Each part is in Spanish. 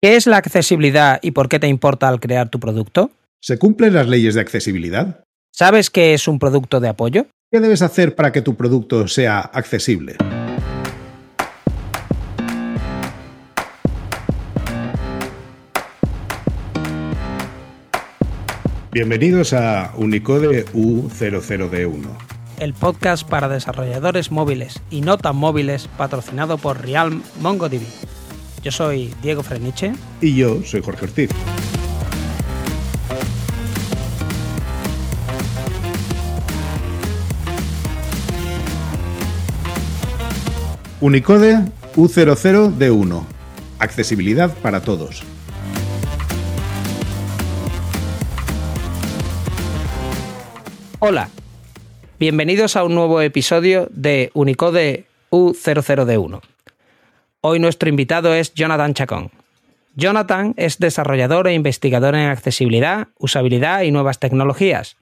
¿Qué es la accesibilidad y por qué te importa al crear tu producto? ¿Se cumplen las leyes de accesibilidad? ¿Sabes qué es un producto de apoyo? ¿Qué debes hacer para que tu producto sea accesible? Bienvenidos a Unicode U00D1. El podcast para desarrolladores móviles y no tan móviles patrocinado por Realm MongoDB. Yo soy Diego Freniche. Y yo soy Jorge Ortiz. Unicode U00D1. Accesibilidad para todos. Hola, bienvenidos a un nuevo episodio de Unicode U00D1. Hoy nuestro invitado es Jonathan Chacón. Jonathan es desarrollador e investigador en accesibilidad, usabilidad y nuevas tecnologías.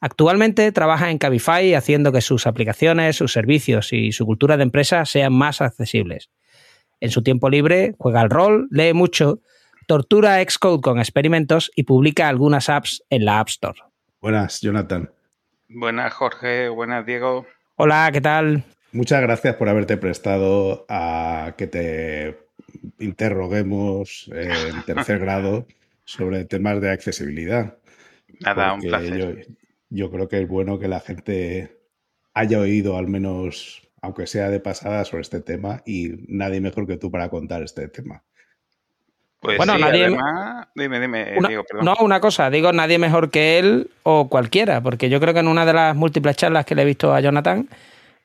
Actualmente trabaja en Cabify haciendo que sus aplicaciones, sus servicios y su cultura de empresa sean más accesibles. En su tiempo libre juega al rol, lee mucho, tortura Xcode con experimentos y publica algunas apps en la App Store. Buenas, Jonathan. Buenas, Jorge. Buenas, Diego. Hola, ¿qué tal? Muchas gracias por haberte prestado a que te interroguemos en tercer grado sobre temas de accesibilidad. Nada, un placer. Yo, creo que es bueno que la gente haya oído al menos, aunque sea de pasada, sobre este tema y nadie mejor que tú para contar este tema. Pues bueno, nadie. dime, dime, Diego, perdón. No, una cosa, digo nadie mejor que él o cualquiera, porque yo creo que en una de las múltiples charlas que le he visto a Jonathan,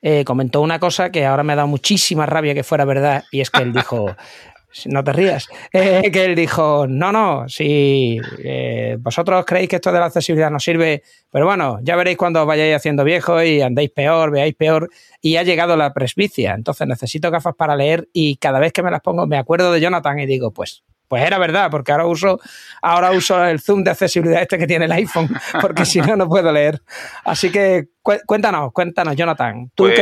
eh, comentó una cosa que ahora me ha dado muchísima rabia que fuera verdad, y es que él dijo, no te rías, eh, que él dijo, no, no, si eh, vosotros creéis que esto de la accesibilidad no sirve, pero bueno, ya veréis cuando os vayáis haciendo viejos y andéis peor, veáis peor, y ha llegado la presbicia, entonces necesito gafas para leer y cada vez que me las pongo me acuerdo de Jonathan y digo, pues pues era verdad, porque ahora uso, ahora uso el zoom de accesibilidad este que tiene el iPhone, porque si no, no puedo leer. Así que cuéntanos, cuéntanos, Jonathan. pues,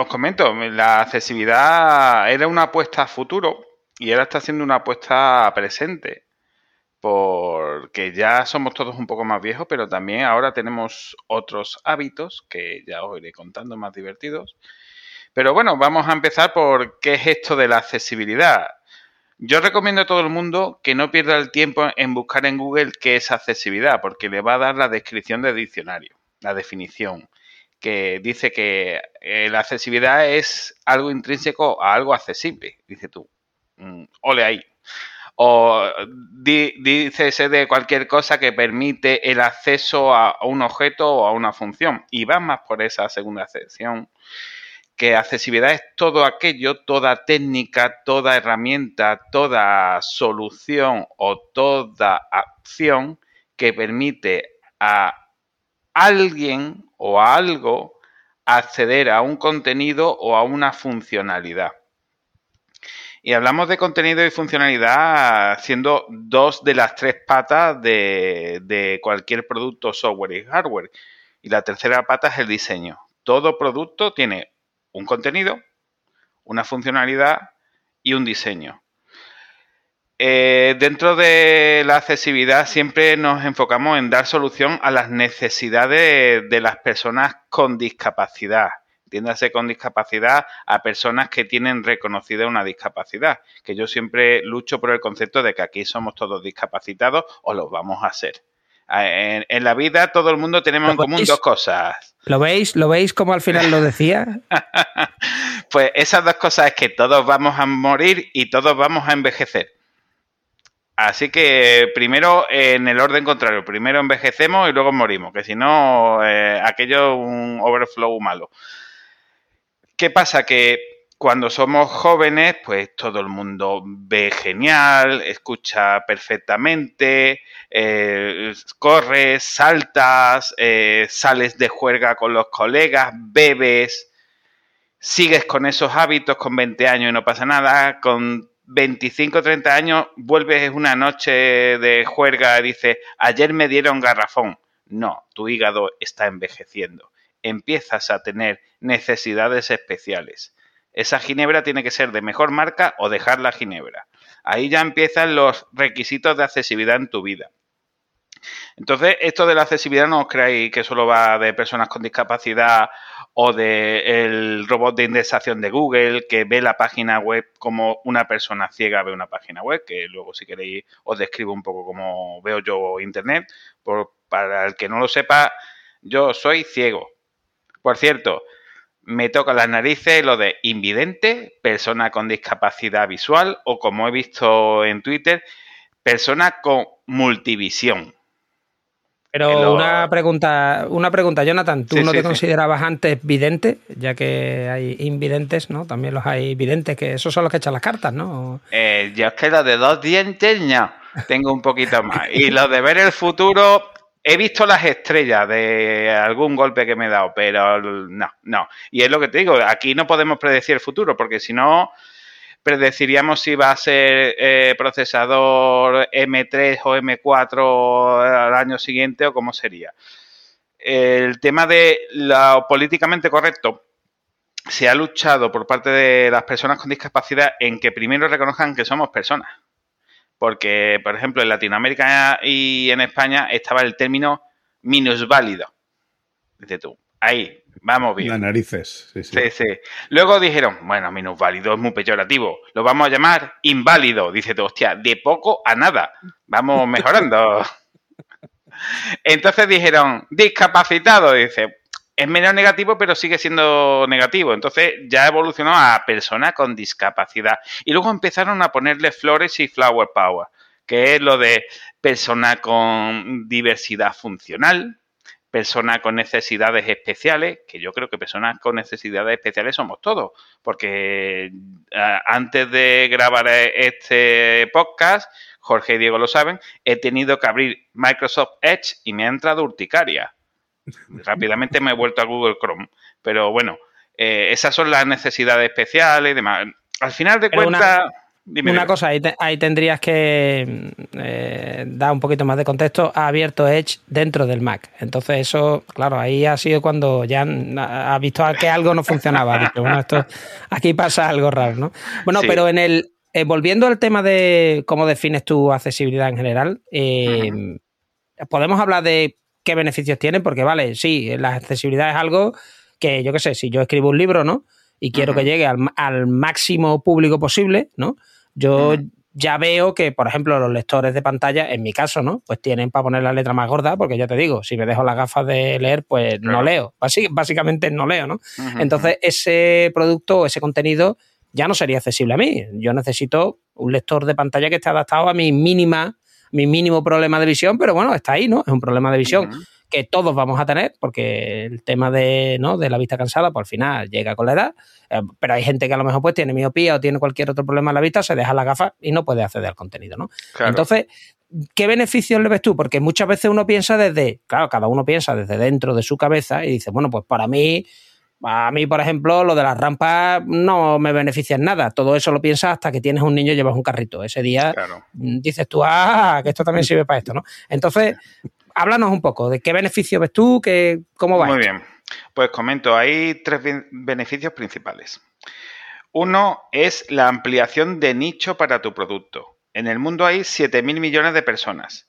Os comento, la accesibilidad era una apuesta a futuro y ahora está siendo una apuesta presente. Porque ya somos todos un poco más viejos, pero también ahora tenemos otros hábitos que ya os iré contando más divertidos. Pero bueno, vamos a empezar por qué es esto de la accesibilidad. Yo recomiendo a todo el mundo que no pierda el tiempo en buscar en Google qué es accesibilidad, porque le va a dar la descripción del diccionario, la definición, que dice que eh, la accesibilidad es algo intrínseco a algo accesible, dice tú. Mm, ole ahí. O dice ese de cualquier cosa que permite el acceso a un objeto o a una función. Y va más por esa segunda sección que accesibilidad es todo aquello, toda técnica, toda herramienta, toda solución o toda acción que permite a alguien o a algo acceder a un contenido o a una funcionalidad. Y hablamos de contenido y funcionalidad siendo dos de las tres patas de, cualquier producto, software y hardware. Y la tercera pata es el diseño. Todo producto tiene un contenido, una funcionalidad y un diseño. Eh, dentro de la accesibilidad siempre nos enfocamos en dar solución a las necesidades de, las personas con discapacidad. Entiéndase con discapacidad a personas que tienen reconocida una discapacidad. Que yo siempre lucho por el concepto de que aquí somos todos discapacitados o los vamos a ser. En, en la vida todo el mundo tenemos en común dos cosas. ¿Lo veis? ¿Lo veis como al final lo decía? pues esas dos cosas es que todos vamos a morir y todos vamos a envejecer. Así que primero en el orden contrario, primero envejecemos y luego morimos, que si no, eh, aquello es un overflow malo. ¿Qué pasa? Que cuando somos jóvenes, pues todo el mundo ve genial, escucha perfectamente, eh, corres, saltas, eh, sales de juerga con los colegas, bebes, sigues con esos hábitos con 20 años y no pasa nada, con 25 o 30 años vuelves una noche de juerga y dices, ayer me dieron garrafón. No, tu hígado está envejeciendo. Empiezas a tener necesidades especiales esa ginebra tiene que ser de mejor marca o dejar la ginebra. Ahí ya empiezan los requisitos de accesibilidad en tu vida. Entonces, esto de la accesibilidad no os creáis que solo va de personas con discapacidad o del robot de indexación de Google que ve la página web como una persona ciega ve una página web, que luego si queréis os describo un poco cómo veo yo Internet. Por, para el que no lo sepa, yo soy ciego. Por cierto, me toca las narices lo de invidente, persona con discapacidad visual o como he visto en Twitter, persona con multivisión. Pero una pregunta, una pregunta, Jonathan, ¿tú no te considerabas antes vidente? Ya que hay invidentes, ¿no? También los hay videntes, que esos son los que echan las cartas, ¿no? Eh, yo es que los de dos dientes, no, tengo un poquito más. Y los de ver el futuro, he visto las estrellas de algún golpe que me he dado, pero no, no. Y es lo que te digo, aquí no podemos predecir el futuro, porque si no, predeciríamos si va a ser eh, procesador M3 o M4 al año siguiente o cómo sería. El tema de lo políticamente correcto se ha luchado por parte de las personas con discapacidad en que primero reconozcan que somos personas. Porque, por ejemplo, en Latinoamérica y en España estaba el término minusválido. Dice tú, ahí, Vamos bien. Las narices, sí, sí. Sí, sí. Luego dijeron, bueno, minusválido es muy peyorativo. Lo vamos a llamar inválido. Dice tú, hostia, de poco a nada. Vamos mejorando. Entonces dijeron, discapacitado. Dice, es menos negativo, pero sigue siendo negativo. Entonces ya evolucionó a persona con discapacidad. Y luego empezaron a ponerle flores y flower power, que es lo de persona con diversidad funcional, persona con necesidades especiales, que yo creo que personas con necesidades especiales somos todos, porque eh, antes de grabar este podcast, Jorge y Diego lo saben, he tenido que abrir Microsoft Edge y me ha entrado urticaria. Rápidamente me he vuelto a Google Chrome, pero bueno, eh, esas son las necesidades especiales y demás. Al final de cuentas... Una cosa, ahí, tendrías que eh, dar un poquito más de contexto. Ha abierto Edge dentro del Mac. Entonces, eso, claro, ahí ha sido cuando ya ha visto que algo no funcionaba. bueno, esto, aquí pasa algo raro, ¿no? Bueno, pero en el. Eh, volviendo al tema de cómo defines tu accesibilidad en general, eh, podemos hablar de qué beneficios tiene, porque vale, sí, la accesibilidad es algo que, yo qué sé, si yo escribo un libro, ¿no? Y quiero que llegue al, al máximo público posible, ¿no? Yo ya veo que, por ejemplo, los lectores de pantalla, en mi caso, ¿no? Pues tienen para poner la letra más gorda, porque ya te digo, si me dejo las gafas de leer, pues no leo. básicamente no leo, ¿no? Entonces, ese producto, ese contenido, ya no sería accesible a mí. Yo necesito un lector de pantalla que esté adaptado a mi mínima, mi mínimo problema de visión, pero bueno, está ahí, ¿no? Es un problema de visión que todos vamos a tener, porque el tema de, ¿no? de la vista cansada, pues al final llega con la edad, eh, pero hay gente que a lo mejor pues tiene miopía o tiene cualquier otro problema en la vista, se deja la gafa y no puede acceder al contenido, ¿no? Entonces, ¿qué beneficios le ves tú? Porque muchas veces uno piensa desde, claro, cada uno piensa desde dentro de su cabeza y dice, bueno, pues para mí... A mí, por ejemplo, lo de las rampas no me beneficia en nada. Todo eso lo piensas hasta que tienes un niño y llevas un carrito. Ese día dices tú, ah, que esto también sirve para esto, ¿no? Entonces, háblanos un poco de qué beneficio ves tú, que, cómo va. Muy bien, pues comento, hay tres beneficios principales. Uno es la ampliación de nicho para tu producto. En el mundo hay 7.000 millones de personas.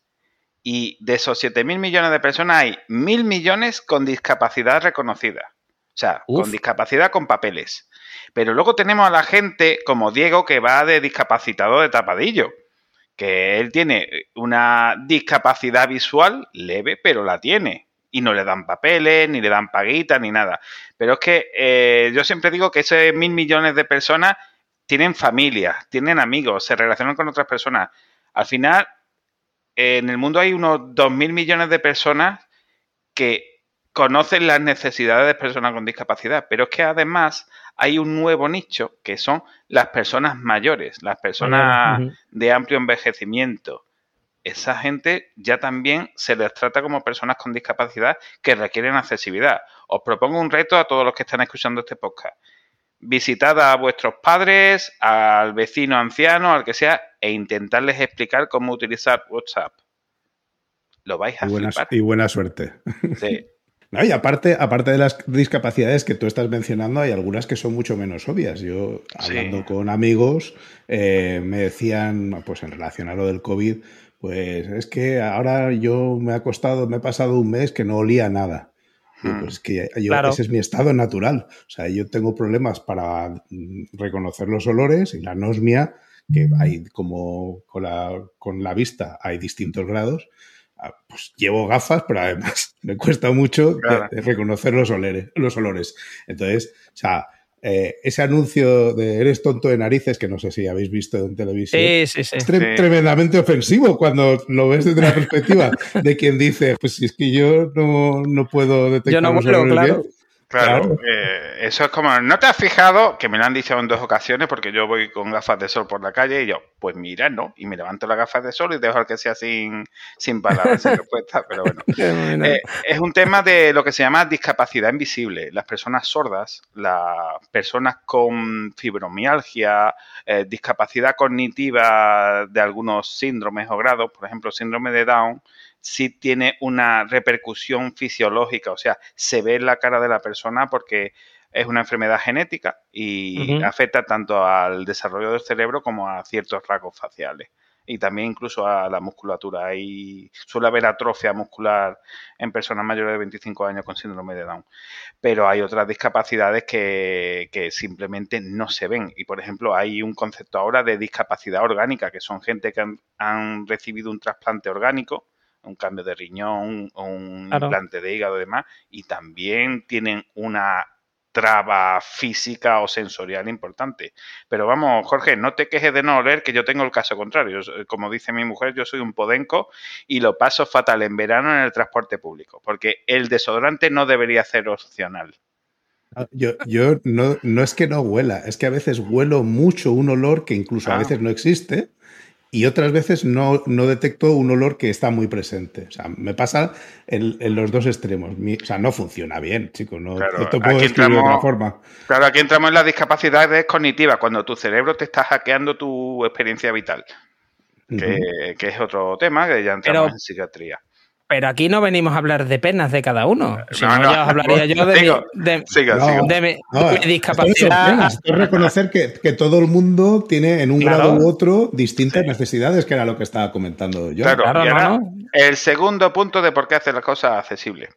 Y de esos 7.000 millones de personas hay 1.000 millones con discapacidad reconocida. O sea, con discapacidad con papeles. Pero luego tenemos a la gente como Diego que va de discapacitado de tapadillo que él tiene una discapacidad visual leve, pero la tiene. Y no le dan papeles, ni le dan paguitas, ni nada. Pero es que eh, yo siempre digo que esos mil millones de personas tienen familias, tienen amigos, se relacionan con otras personas. Al final, en el mundo hay unos dos mil millones de personas que conocen las necesidades de personas con discapacidad, pero es que además hay un nuevo nicho que son las personas mayores, las personas de amplio envejecimiento. Esa gente ya también se les trata como personas con discapacidad que requieren accesibilidad. Os propongo un reto a todos los que están escuchando este podcast. Visitad a vuestros padres, al vecino anciano, al que sea, e intentarles explicar cómo utilizar WhatsApp. Lo vais a y buena, y buena suerte. Sí. No, y aparte, aparte de las discapacidades que tú estás mencionando, hay algunas que son mucho menos obvias. Yo, hablando con amigos, eh, me decían, pues en relación a lo del COVID, pues es que ahora yo me ha costado, me he pasado un mes que no olía nada. Hmm. pues que ese es mi estado natural. O sea, yo tengo problemas para mm, reconocer los olores y la anosmia, que hay como con la, con la vista hay distintos grados. Ah, pues llevo gafas, pero además me cuesta mucho reconocer los olores, los olores. Entonces, o sea, eh, ese anuncio de eres tonto de narices, que no sé si habéis visto en televisión, es tremendamente ofensivo cuando lo ves desde la perspectiva de quien dice, pues si es que yo no, no puedo detectar yo no los claro. Claro, eh, eso es como, ¿no te has fijado? Que me lo han dicho en dos ocasiones porque yo voy con gafas de sol por la calle y yo, pues mira, no, y me levanto las gafas de sol y dejo al que sea sin, sin palabras, sin respuesta, pero bueno. Eh, es un tema de lo que se llama discapacidad invisible. Las personas sordas, las personas con fibromialgia, eh, discapacidad cognitiva de algunos síndromes o grados, por ejemplo, síndrome de Down, sí tiene una repercusión fisiológica, o sea, se ve en la cara de la persona porque es una enfermedad genética y afecta tanto al desarrollo del cerebro como a ciertos rasgos faciales y también incluso a la musculatura. Y suele haber atrofia muscular en personas mayores de 25 años con síndrome de Down. Pero hay otras discapacidades que, simplemente no se ven. Y por ejemplo, hay un concepto ahora de discapacidad orgánica, que son gente que han recibido un trasplante orgánico un cambio de riñón, un implante de hígado y demás, y también tienen una traba física o sensorial importante. Pero vamos, Jorge, no te quejes de no oler, que yo tengo el caso contrario. Como dice mi mujer, yo soy un podenco y lo paso fatal en verano en el transporte público, porque el desodorante no debería ser opcional. Ah, yo, yo no, no es que no huela, es que a veces huelo mucho un olor que incluso a ah. veces no existe y otras veces no, no, detecto un olor que está muy presente. O sea, me pasa en, los dos extremos. o sea, no funciona bien, chicos. No, te puedo describir de otra forma. Claro, aquí entramos en las discapacidades cognitivas, cuando tu cerebro te está hackeando tu experiencia vital. Que, es otro tema que ya entramos en psiquiatría. Pero aquí no venimos a hablar de penas de cada uno. Si no, ya os hablaría yo de, mi, discapacidad. Es reconocer que, todo el mundo tiene en un grado u otro distintas necesidades, que era lo que estaba comentando yo. Claro, el segundo punto de por qué hacer las cosas accesibles.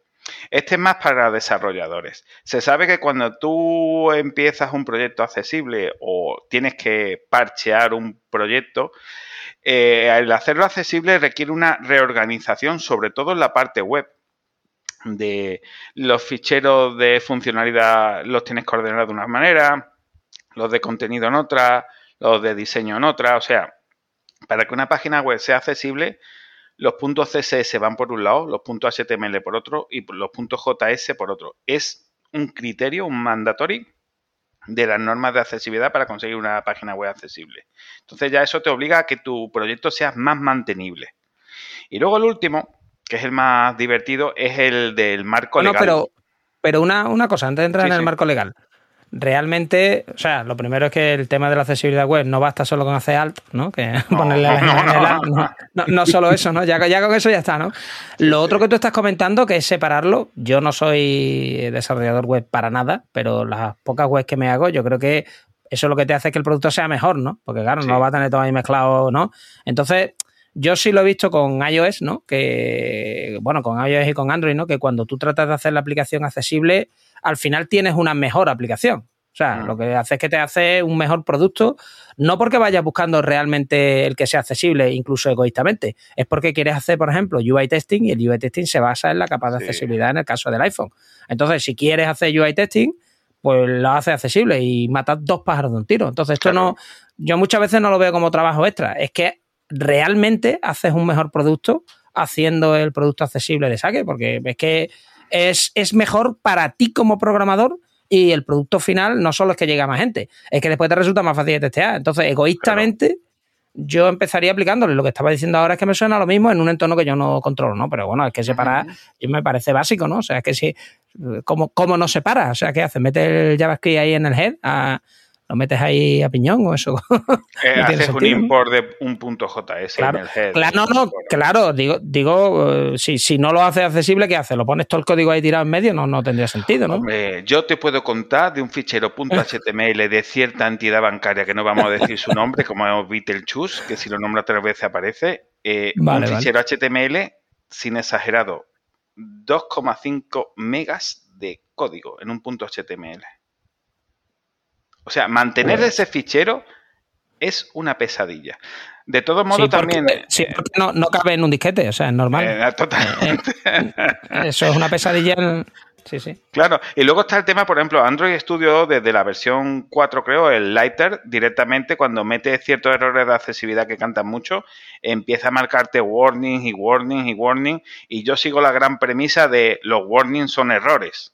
Este es más para desarrolladores. Se sabe que cuando tú empiezas un proyecto accesible o tienes que parchear un proyecto, eh, el hacerlo accesible requiere una reorganización, sobre todo en la parte web. De los ficheros de funcionalidad los tienes ordenar de una manera, los de contenido en otra, los de diseño en otra. O sea, para que una página web sea accesible, los puntos CSS van por un lado, los puntos HTML por otro y los puntos JS por otro. Es un criterio, un mandatory de las normas de accesibilidad para conseguir una página web accesible. Entonces ya eso te obliga a que tu proyecto sea más mantenible. Y luego el último, que es el más divertido, es el del marco legal. pero, pero una, una cosa, antes de entrar en el marco legal realmente, o sea, lo primero es que el tema de la accesibilidad web no basta solo con hacer alt, ¿no? Que ponerle no, no, solo eso, ¿no? Ya, ya con eso ya está, ¿no? lo otro que tú estás comentando, que es separarlo, yo no soy desarrollador web para nada, pero las pocas webs que me hago, yo creo que eso es lo que te hace que el producto sea mejor, ¿no? Porque claro, no va a tener todo ahí mezclado, ¿no? Entonces, yo sí lo he visto con iOS, ¿no? Que, bueno, con iOS y con Android, ¿no? Que cuando tú tratas de hacer la aplicación accesible, al final tienes una mejor aplicación. O sea, mm. lo que hace es que te hace un mejor producto, no porque vayas buscando realmente el que sea accesible, incluso egoístamente, es porque quieres hacer, por ejemplo, UI testing y el UI testing se basa en la capa de accesibilidad en el caso del iPhone. Entonces, si quieres hacer UI testing, pues lo hace accesible y matas dos pájaros de un tiro. Entonces, esto no, yo muchas veces no lo veo como trabajo extra, es que realmente haces un mejor producto haciendo el producto accesible de saque, porque es que es, mejor para ti como programador y el producto final no solo es que llegue a más gente, es que después te resulta más fácil de testear. Entonces, egoístamente, yo empezaría aplicándole. Lo que estaba diciendo ahora es que me suena lo mismo en un entorno que yo no controlo, ¿no? Pero bueno, es que separar y me parece básico, ¿no? O sea, es que si, ¿cómo, cómo no separa? O sea, ¿qué hace? Mete el JavaScript ahí en el head, lo metes ahí a piñón o eso. Eh, haces un import de un punto JS claro, en el head. Claro, no, no, claro, digo, digo eh, si, si no lo haces accesible, ¿qué haces? ¿Lo pones todo el código ahí tirado en medio? No, no tendría sentido, ¿no? Hombre, yo te puedo contar de un fichero .html de cierta entidad bancaria, que no vamos a decir su nombre, como es Beetlechus, que si lo nombras tres veces aparece, eh, un fichero HTML, sin exagerado, 2,5 megas de código en un punto HTML. O sea, mantener ese fichero es una pesadilla. De todos modos, también. Sí, porque no, no, cabe en un disquete, o sea, es normal. Eh, totalmente. Eh, eso es una pesadilla. Sí, sí. Claro, y luego está el tema, por ejemplo, Android Studio desde la versión 4, creo, el Lighter, directamente cuando mete ciertos errores de accesibilidad que cantan mucho, empieza a marcarte warnings y warnings y warnings, y yo sigo la gran premisa de los warnings son errores.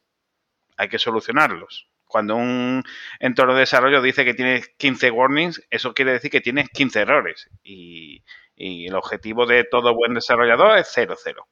Hay que solucionarlos. Cuando un entorno de desarrollo dice que tienes 15 warnings, eso quiere decir que tienes 15 errores. Y, y el objetivo de todo buen desarrollador es 0, 0.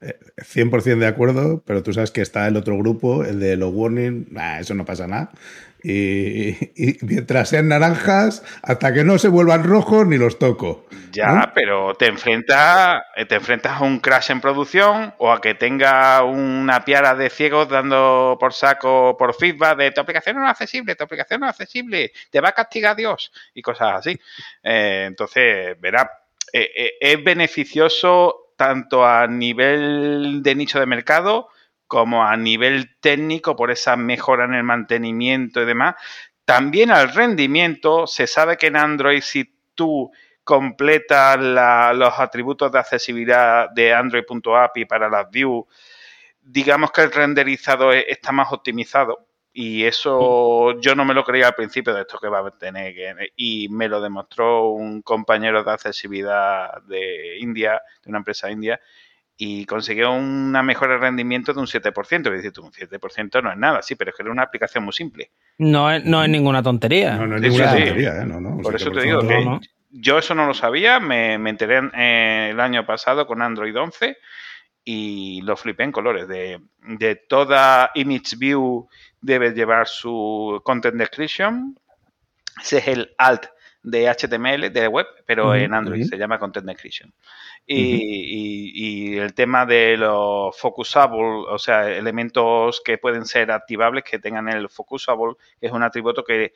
100% de acuerdo, pero tú sabes que está el otro grupo, el de los warnings, eso no pasa nada. Y, mientras sean naranjas, hasta que no se vuelvan rojos, ni los toco. Ya, pero te enfrentas, te enfrentas a un crash en producción o a que tenga una piara de ciegos dando por saco, por feedback de tu aplicación no es accesible, tu aplicación no es accesible, te va a castigar Dios y cosas así. Eh, entonces, verá, eh, eh, es beneficioso tanto a nivel de nicho de mercado como a nivel técnico por esa mejora en el mantenimiento y demás. También al rendimiento, se sabe que en Android si tú completas los atributos de accesibilidad de Android.api para las views, digamos que el renderizado e, está más optimizado. Y eso yo no me lo creía al principio de esto que va a tener y me lo demostró un compañero de accesibilidad de India, de una empresa india, y consiguió una mejora de rendimiento de un 7%. Y dices, un 7% no es nada, sí, pero es que era una aplicación muy simple. No es, no es ninguna tontería. No, no es ninguna tontería, ¿eh? no, no, Por eso te digo que yo eso no lo sabía, me, me enteré eh, el año pasado con Android 11 y lo flipé en colores. De, de toda Image View debe llevar su Content Description. Ese es el alt de HTML, de web, pero en Android se llama Content Description. Y, y, el tema de los focusable, o sea, elementos que pueden ser activables, que tengan el focusable, que es un atributo que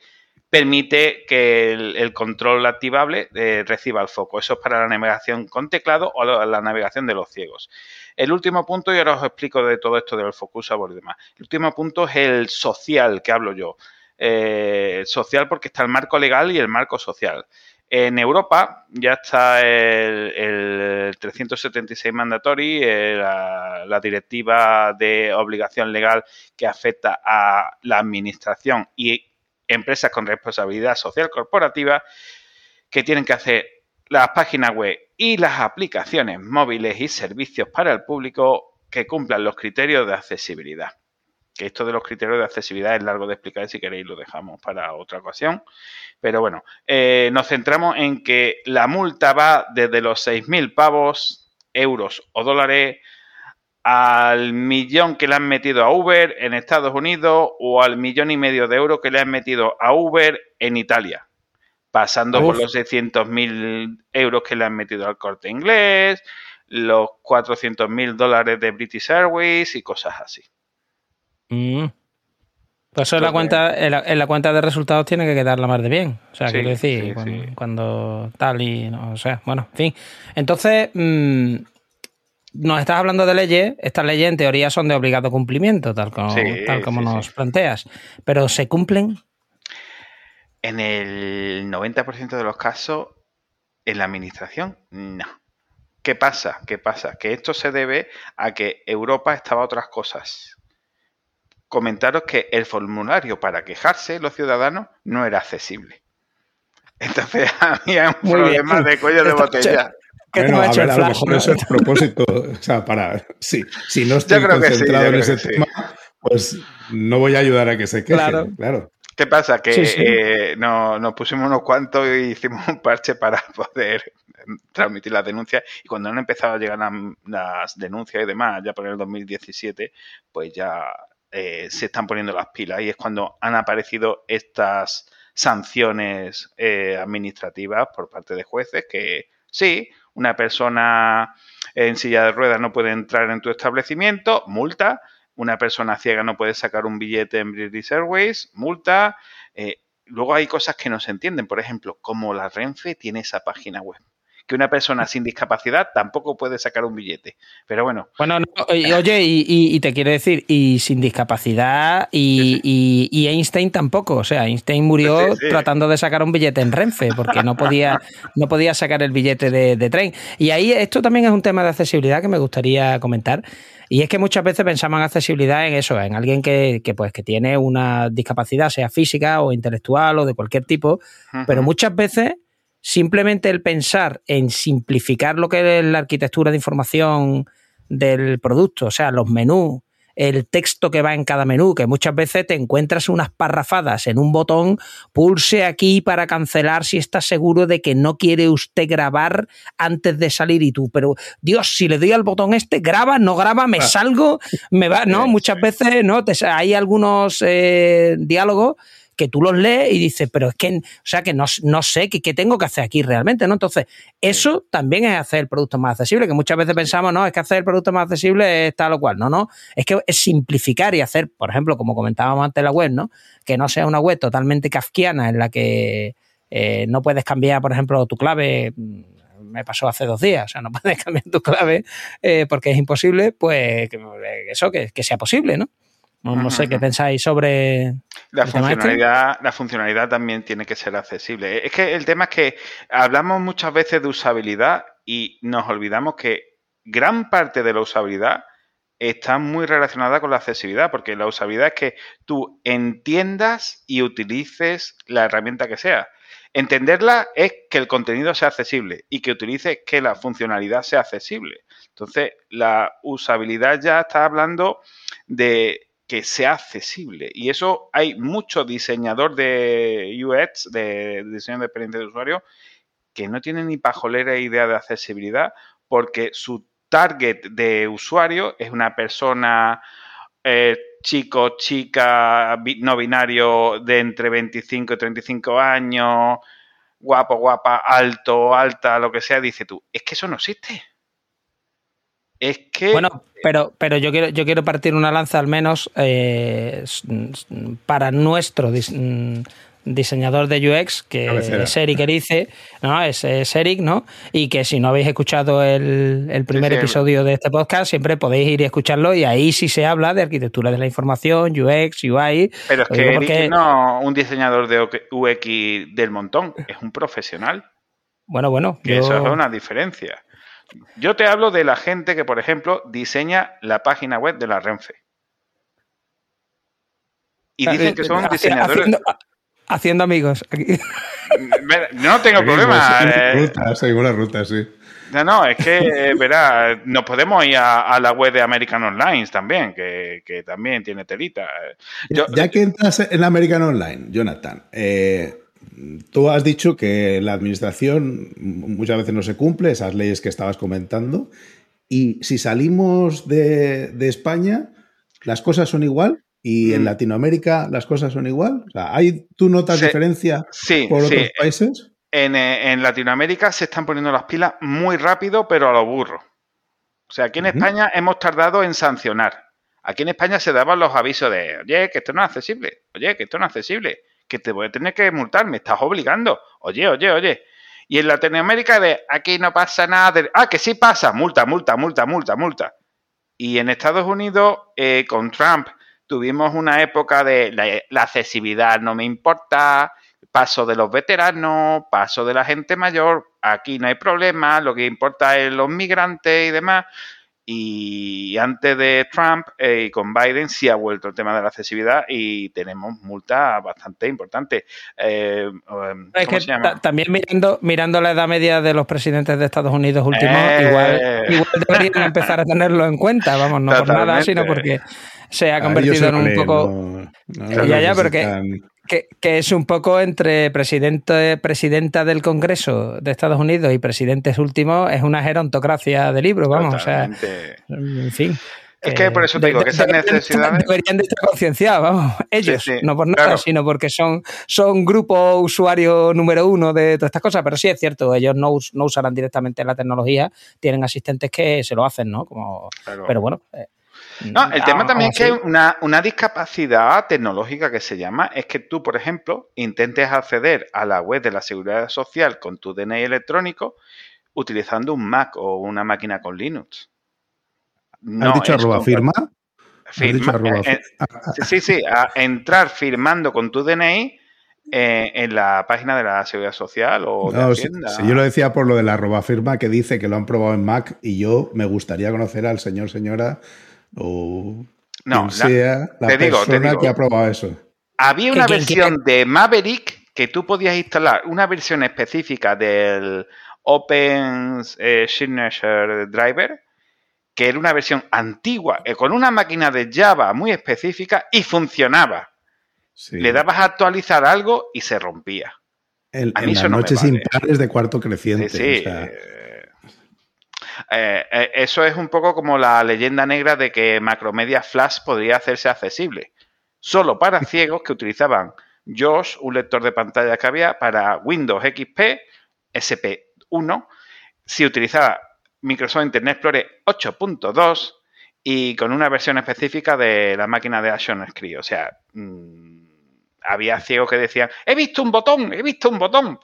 permite que el, control activable eh, reciba el foco. Eso es para la navegación con teclado o la, navegación de los ciegos. El último punto, y ahora os explico de todo esto del focusable y demás. El último punto es el social que hablo yo. Eh, social porque está el marco legal y el marco social. En Europa ya está el, 376 mandatory, eh, la, directiva de obligación legal que afecta a la administración y empresas con responsabilidad social corporativa que tienen que hacer las páginas web y las aplicaciones móviles y servicios para el público que cumplan los criterios de accesibilidad que esto de los criterios de accesibilidad es largo de explicar, si queréis lo dejamos para otra ocasión. Pero bueno, eh, nos centramos en que la multa va desde los 6.000 pavos, euros o dólares al millón que le han metido a Uber en Estados Unidos o al millón y medio de euros que le han metido a Uber en Italia, pasando por los 600.000 euros que le han metido al corte inglés, los 400.000 dólares de British Airways y cosas así. Mm. Pues eso en la, cuenta, en la, cuenta de resultados tiene que quedar la más de bien. O sea, quiero decir, cuando, tal y. No, o sea, bueno, en fin. Entonces, mm, nos estás hablando de leyes. Estas leyes, en teoría, son de obligado cumplimiento, tal como, tal como nos planteas. Pero ¿se cumplen? En el 90% de los casos, en la administración, no. ¿Qué pasa? ¿Qué pasa? Que esto se debe a que Europa estaba a otras cosas comentaros que el formulario para quejarse los ciudadanos no era accesible. Entonces había un problema de cuello de botella. Bueno, a, ver, a lo mejor eso es propósito, o sea, para, sí, si no estoy concentrado en ese tema, pues no voy a ayudar a que se queje, claro. ¿Qué pasa? Que eh, nos, pusimos unos cuantos y hicimos un parche para poder transmitir las denuncias y cuando han empezado a llegar las denuncias y demás, ya por el 2017, pues ya eh, se están poniendo las pilas y es cuando han aparecido estas sanciones eh, administrativas por parte de jueces que sí, una persona en silla de ruedas no puede entrar en tu establecimiento, multa, una persona ciega no puede sacar un billete en British Airways, multa. Eh, luego hay cosas que no se entienden, por ejemplo, como la Renfe tiene esa página web que una persona sin discapacidad tampoco puede sacar un billete. Pero bueno. Bueno, oye, y, te quiero decir, y sin discapacidad, y, Einstein tampoco. O sea, Einstein murió tratando de sacar un billete en Renfe, porque no podía, no podía sacar el billete de, tren. Y ahí esto también es un tema de accesibilidad que me gustaría comentar. Y es que muchas veces pensamos en accesibilidad en eso, en alguien que, pues, que tiene una discapacidad, sea física o intelectual o de cualquier tipo, pero muchas veces simplemente el pensar en simplificar lo que es la arquitectura de información del producto, o sea, los menús, el texto que va en cada menú, que muchas veces te encuentras unas parrafadas en un botón, pulse aquí para cancelar si está seguro de que no quiere usted grabar antes de salir y tú, pero Dios, si le doy al botón este, graba, no graba, me salgo, me va, no, muchas veces, no, hay algunos eh, diálogos que tú los lees y dices, pero es que, o sea, que no, sé qué, tengo que hacer aquí realmente, ¿no? Entonces, eso también es hacer el producto más accesible, que muchas veces pensamos, no, es que hacer el producto más accesible es tal o cual. No, no, es que es simplificar y hacer, por ejemplo, como comentábamos antes la web, ¿no? Que no sea una web totalmente kafkiana en la que eh, no puedes cambiar, por ejemplo, tu clave mm, me pasó hace dos días, o sea, no puedes cambiar tu clave eh, porque es imposible, pues eso, que, que, sea posible, ¿no? No, sé qué pensáis sobre. La este. funcionalidad, la funcionalidad también tiene que ser accesible. Es que el tema es que hablamos muchas veces de usabilidad y nos olvidamos que gran parte de la usabilidad está muy relacionada con la accesibilidad, porque la usabilidad es que tú entiendas y utilices la herramienta que sea. Entenderla es que el contenido sea accesible y que utilices que la funcionalidad sea accesible. Entonces, la usabilidad ya está hablando de que sea accesible. Y eso hay mucho diseñador de UX, de diseño de experiencia de usuario, que no tienen ni pajolera idea de accesibilidad porque su target de usuario es una persona eh, chico, chica, no binario de entre 25 y 35 años, guapo, guapa, alto, alta, lo que sea, dice tú, es que eso no existe. Es que. Bueno, pero, pero yo quiero, yo quiero partir una lanza al menos eh, para nuestro mm, diseñador de UX, que es Eric Erice, ¿no? Es, Eric, ¿no? Y que si no habéis escuchado el, primer episodio de este podcast, siempre podéis ir y escucharlo y ahí sí se habla de arquitectura de la información, UX, UI. Pero es que Eric no un diseñador de UX del montón, es un profesional. Bueno, bueno. Eso es una diferencia. Yo te hablo de la gente que, por ejemplo, diseña la página web de la Renfe. Y dicen que son diseñadores. Haciendo, amigos. No tengo problema. Seguimos la ruta, sí. No, no, es que, verá, nos podemos ir a, la web de American Online también, que, también tiene telita. ya que entras en American Online, Jonathan, eh, Tú has dicho que la administración muchas veces no se cumple, esas leyes que estabas comentando, y si salimos de, España, las cosas son igual, y en mm. Latinoamérica las cosas son igual. ¿hay, ¿Tú notas diferencia por otros países? Eh, en, Latinoamérica se están poniendo las pilas muy rápido, pero a lo burro. O sea, aquí en España hemos tardado en sancionar. Aquí en España se daban los avisos de, oye, que esto no es accesible, oye, que esto no es accesible que te voy a tener que multar, me estás obligando. Oye, oye, oye. Y en Latinoamérica de aquí no pasa nada, ah, que sí pasa, multa, multa, multa, multa, multa. Y en Estados Unidos, eh, con Trump, tuvimos una época de la, accesibilidad no me importa, paso de los veteranos, paso de la gente mayor, aquí no hay problema, lo que importa es los migrantes y demás. Y antes de Trump eh, y con Biden sí ha vuelto el tema de la accesibilidad y tenemos multas bastante importantes. Eh, em, es que también mirando, mirando la edad media de los presidentes de Estados Unidos últimos, eh. igual, igual deberían empezar a tenerlo en cuenta, vamos, no por nada, sino porque se ha convertido en un poco... ya, ya, pero que, es un poco entre presidente, presidenta del Congreso de Estados Unidos y presidentes últimos, es una gerontocracia de libro, vamos, o sea, en fin. Es que por eso te digo que esas necesidades. Deberían de estar concienciados, vamos. Ellos, no por nada, sino porque son, son grupo usuario número uno de todas estas cosas. Pero sí es cierto, ellos no, no usarán directamente la tecnología, tienen asistentes que se lo hacen, ¿no? Como, Pero bueno. No, el tema también es que una, una discapacidad tecnológica que se llama es que tú, por ejemplo, intentes acceder a la web de la Seguridad Social con tu DNI electrónico utilizando un Mac o una máquina con Linux. ¿Has dicho arroba firma? firma eh, eh, sí, sí, a entrar firmando con tu DNI eh, en la página de la Seguridad Social o de Hacienda. Si, yo lo decía por lo de la arroba firma que dice que lo han probado en Mac y yo me gustaría conocer al señor, señora o no, sea la persona que ha probado eso. Había una versión de Maverick que tú podías instalar, una versión específica del Open Signature Driver que era una versión antigua, eh, con una máquina de Java muy específica y funcionaba. Le dabas a actualizar algo y se rompía. El, en las noches impares de cuarto creciente. Sí, eh, eh, eso es un poco como la leyenda negra de que Macromedia Flash podría hacerse accesible. Solo para ciegos que utilizaban JOS, un lector de pantalla que había para Windows XP, SP1. Si utilizaba Microsoft Internet Explorer 8.2 y con una versión específica de la máquina de Action. O sea, mm, había ciegos que decían, he visto un botón, he visto un botón.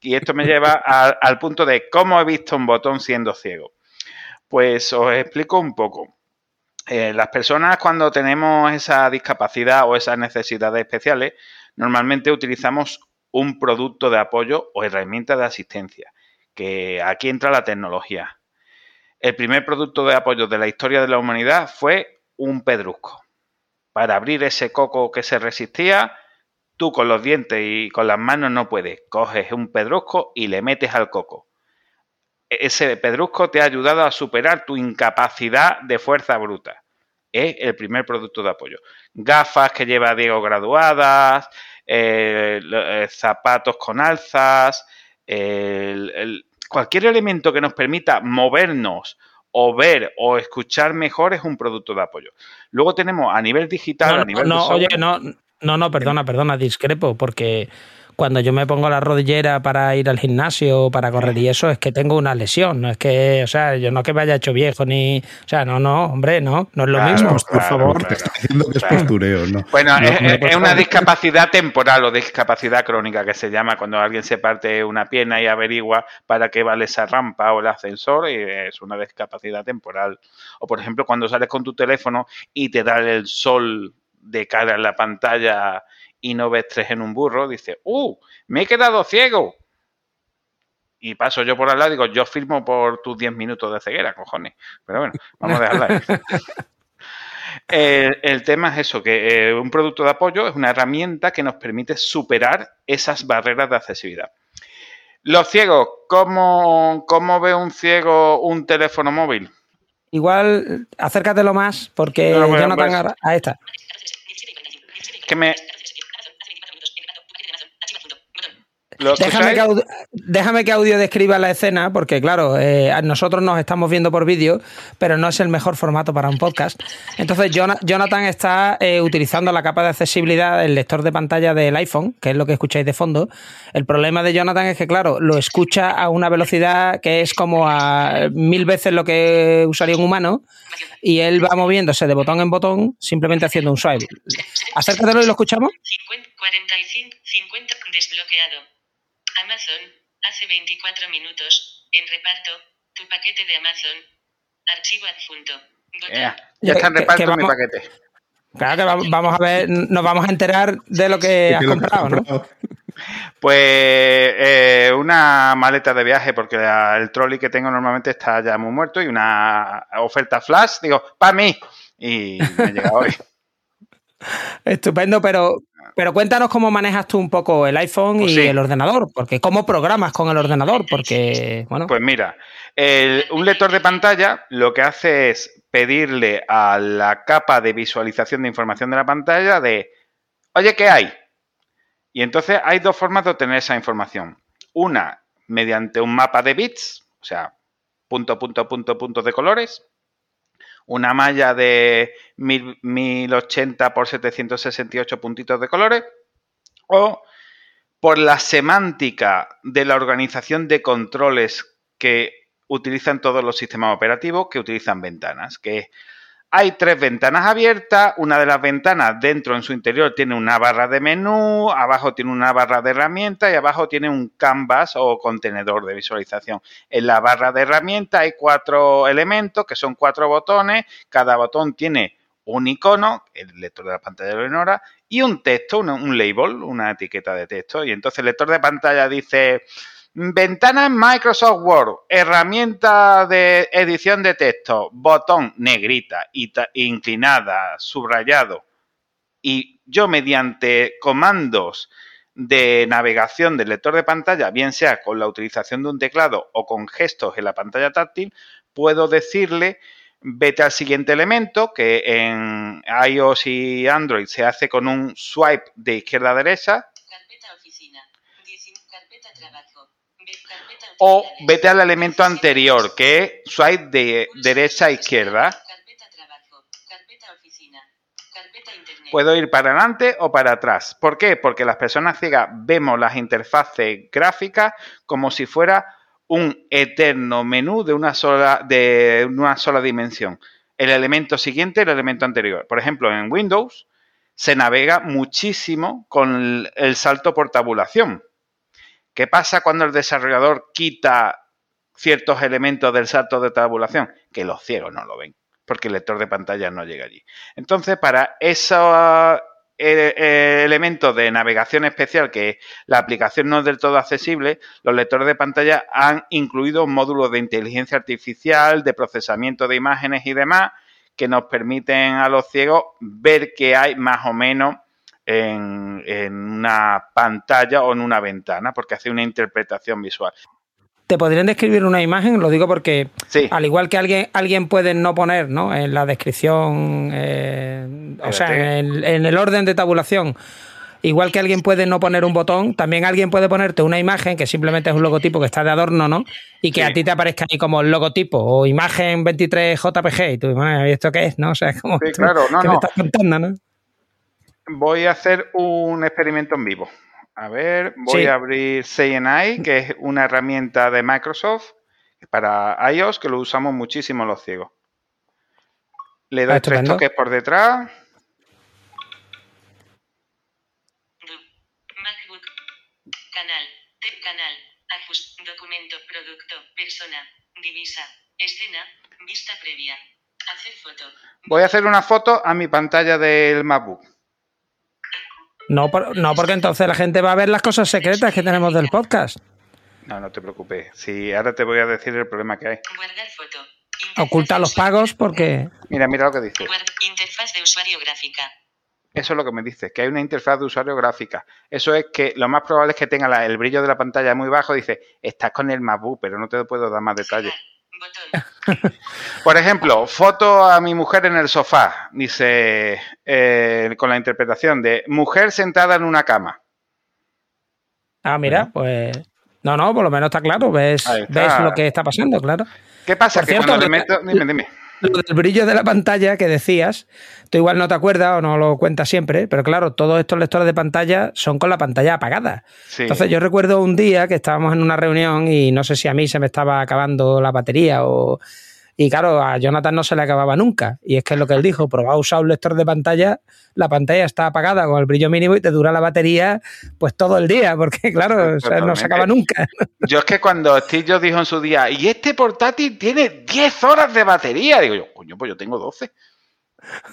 Y esto me lleva al punto de cómo he visto un botón siendo ciego. Pues os explico un poco. Eh, las personas cuando tenemos esa discapacidad o esas necesidades especiales, normalmente utilizamos un producto de apoyo o herramienta de asistencia, que aquí entra la tecnología. El primer producto de apoyo de la historia de la humanidad fue un pedrusco. Para abrir ese coco que se resistía, tú con los dientes y con las manos no puedes. Coges un pedrusco y le metes al coco. E-, ese pedrusco te ha ayudado a superar tu incapacidad de fuerza bruta. Es el primer producto de apoyo. Gafas que lleva Diego graduadas, eh, eh, zapatos con alzas, el, cualquier elemento que nos permita movernos o ver o escuchar mejor es un producto de apoyo. Luego tenemos a nivel digital, no, a nivel no, oye, no, no, no, perdona, perdona, discrepo, porque cuando yo me pongo la rodillera para ir al gimnasio, para correr y eso, es que tengo una lesión. No es que, o sea, yo no que me haya hecho viejo ni. O sea, no, no, hombre, no, no es lo mismo, por favor. te estoy diciendo que es postureo, ¿no? Bueno, es, una discapacidad temporal o discapacidad crónica que se llama cuando alguien se parte una pierna y averigua para qué vale esa rampa o el ascensor y es una discapacidad temporal. O, por ejemplo, cuando sales con tu teléfono y te da el sol de cara en la pantalla y no ves tres en un burro, dice, ¡uh! Me he quedado ciego. Y paso yo por al lado y digo, yo firmo por tus 10 minutos de ceguera, cojones. Pero bueno, vamos a dejarla ahí. el, tema es eso, que eh, un producto de apoyo es una herramienta que nos permite superar esas barreras de accesibilidad. Los ciegos, ¿cómo, cómo ve un ciego un teléfono móvil? Igual, acércatelo más, porque yo no tengo... Pues a esta. Que me, Déjame que, audio, describa la escena, porque claro, eh, nosotros nos estamos viendo por vídeo, pero no es el mejor formato para un podcast. Entonces, Jonathan está eh, utilizando la capa de accesibilidad del lector de pantalla del iPhone, que es lo que escucháis de fondo. El problema de Jonathan es que, claro, lo escucha a una velocidad que es como a mil veces lo que usaría un humano, y él va moviéndose de botón en botón, simplemente haciendo un swipe. Acércatelo y lo escuchamos. 45, 50, desbloqueado. Amazon, hace 24 minutos, en reparto, tu paquete de Amazon, archivo adjunto. ya está en reparto mi paquete. Claro que vamos a ver, nos vamos a enterar de lo que has comprado, ¿no? Pues eh, una maleta de viaje, porque el trolley que tengo normalmente está ya muy muerto y una oferta flash, digo, para mí. Y me llega hoy. Estupendo, pero, pero cuéntanos cómo manejas tú un poco el iPhone pues y el ordenador, porque cómo programas con el ordenador, porque, bueno. Pues mira, un lector de pantalla lo que hace es pedirle a la capa de visualización de información de la pantalla de, oye, ¿qué hay? Y entonces hay dos formas de obtener esa información. Una, mediante un mapa de bits, o sea, punto, punto, punto, punto de colores. Una malla de 1080 por 768 puntitos de colores, o por la semántica de la organización de controles que utilizan todos los sistemas operativos que utilizan ventanas, que hay tres ventanas abiertas, una de las ventanas dentro en su interior tiene una barra de menú, abajo tiene una barra de herramientas y abajo tiene un canvas o contenedor de visualización. En la barra de herramientas hay cuatro elementos que son cuatro botones, cada botón tiene un icono, el lector de la pantalla de Leonora, y un texto, un, label, una etiqueta de texto. Y entonces el lector de pantalla dice Ventana en Microsoft Word, herramienta de edición de texto, botón negrita, inclinada, subrayado. Y yo mediante comandos de navegación del lector de pantalla, bien sea con la utilización de un teclado o con gestos en la pantalla táctil, puedo decirle vete al siguiente elemento que en iOS y Android se hace con un swipe de izquierda a derecha o vete al elemento anterior, que es swipe de derecha a izquierda. Puedo ir para adelante o para atrás. ¿Por qué? Porque las personas ciegas vemos las interfaces gráficas como si fuera un eterno menú de una sola, de una sola dimensión. El elemento siguiente, el elemento anterior. Por ejemplo, en Windows se navega muchísimo con el salto por tabulación. ¿Qué pasa cuando el desarrollador quita ciertos elementos del salto de tabulación? Que los ciegos no lo ven, porque el lector de pantalla no llega allí. Entonces, para esos eh, eh, elementos de navegación especial que la aplicación no es del todo accesible, los lectores de pantalla han incluido módulos de inteligencia artificial, de procesamiento de imágenes y demás, que nos permiten a los ciegos ver qué hay más o menos en, una pantalla o en una ventana, porque hace una interpretación visual. ¿Te podrían describir una imagen? Lo digo porque, al igual que alguien, alguien puede no poner ¿no? en la descripción, eh, o sea, en, el orden de tabulación, igual que alguien puede no poner un botón, también alguien puede ponerte una imagen que simplemente es un logotipo que está de adorno, ¿no? Y que a ti te aparezca ahí como el logotipo o imagen 23 JPG y tú, ¿esto qué es? ¿No? O sea, es como sí, claro, no, me estás contando, ¿no? Voy a hacer un experimento en vivo. A ver, voy a abrir CNI, que es una herramienta de Microsoft para iOS que lo usamos muchísimo los ciegos. Le doy tres toques por detrás. MacBook, canal, canal, documento, producto, persona, divisa, escena, vista previa, hacer foto. Voy a hacer una foto a mi pantalla del MacBook. No, no, porque entonces la gente va a ver las cosas secretas que tenemos del podcast. No, no te preocupes. Sí, ahora te voy a decir el problema que hay. Oculta los pagos porque... Mira, mira lo que dice. Interfaz de usuario gráfica. Eso es lo que me dice, que hay una interfaz de usuario gráfica. Eso es que lo más probable es que tenga el brillo de la pantalla muy bajo. Dice, estás con el MacBook, pero no te puedo dar más detalles. Por ejemplo, foto a mi mujer en el sofá, dice, eh, con la interpretación de mujer sentada en una cama. Ah, mira, pues... No, no, por lo menos está claro, ves, ves lo que está pasando, claro. ¿Qué pasa? que cuando meto... Dime, dime. Lo del brillo de la pantalla que decías, tú igual no te acuerdas o no lo cuentas siempre, pero claro, todos estos lectores de pantalla son con la pantalla apagada. Entonces yo recuerdo un día que estábamos en una reunión y no sé si a mí se me estaba acabando la batería o... Y claro, a Jonathan no se le acababa nunca. Y es que es lo que él dijo, probá a usar un lector de pantalla, la pantalla está apagada con el brillo mínimo y te dura la batería pues todo el día, porque claro, no se acaba nunca. Yo es que cuando Steve dijo en su día, y este portátil tiene 10 horas de batería, digo yo, coño, pues yo tengo 12.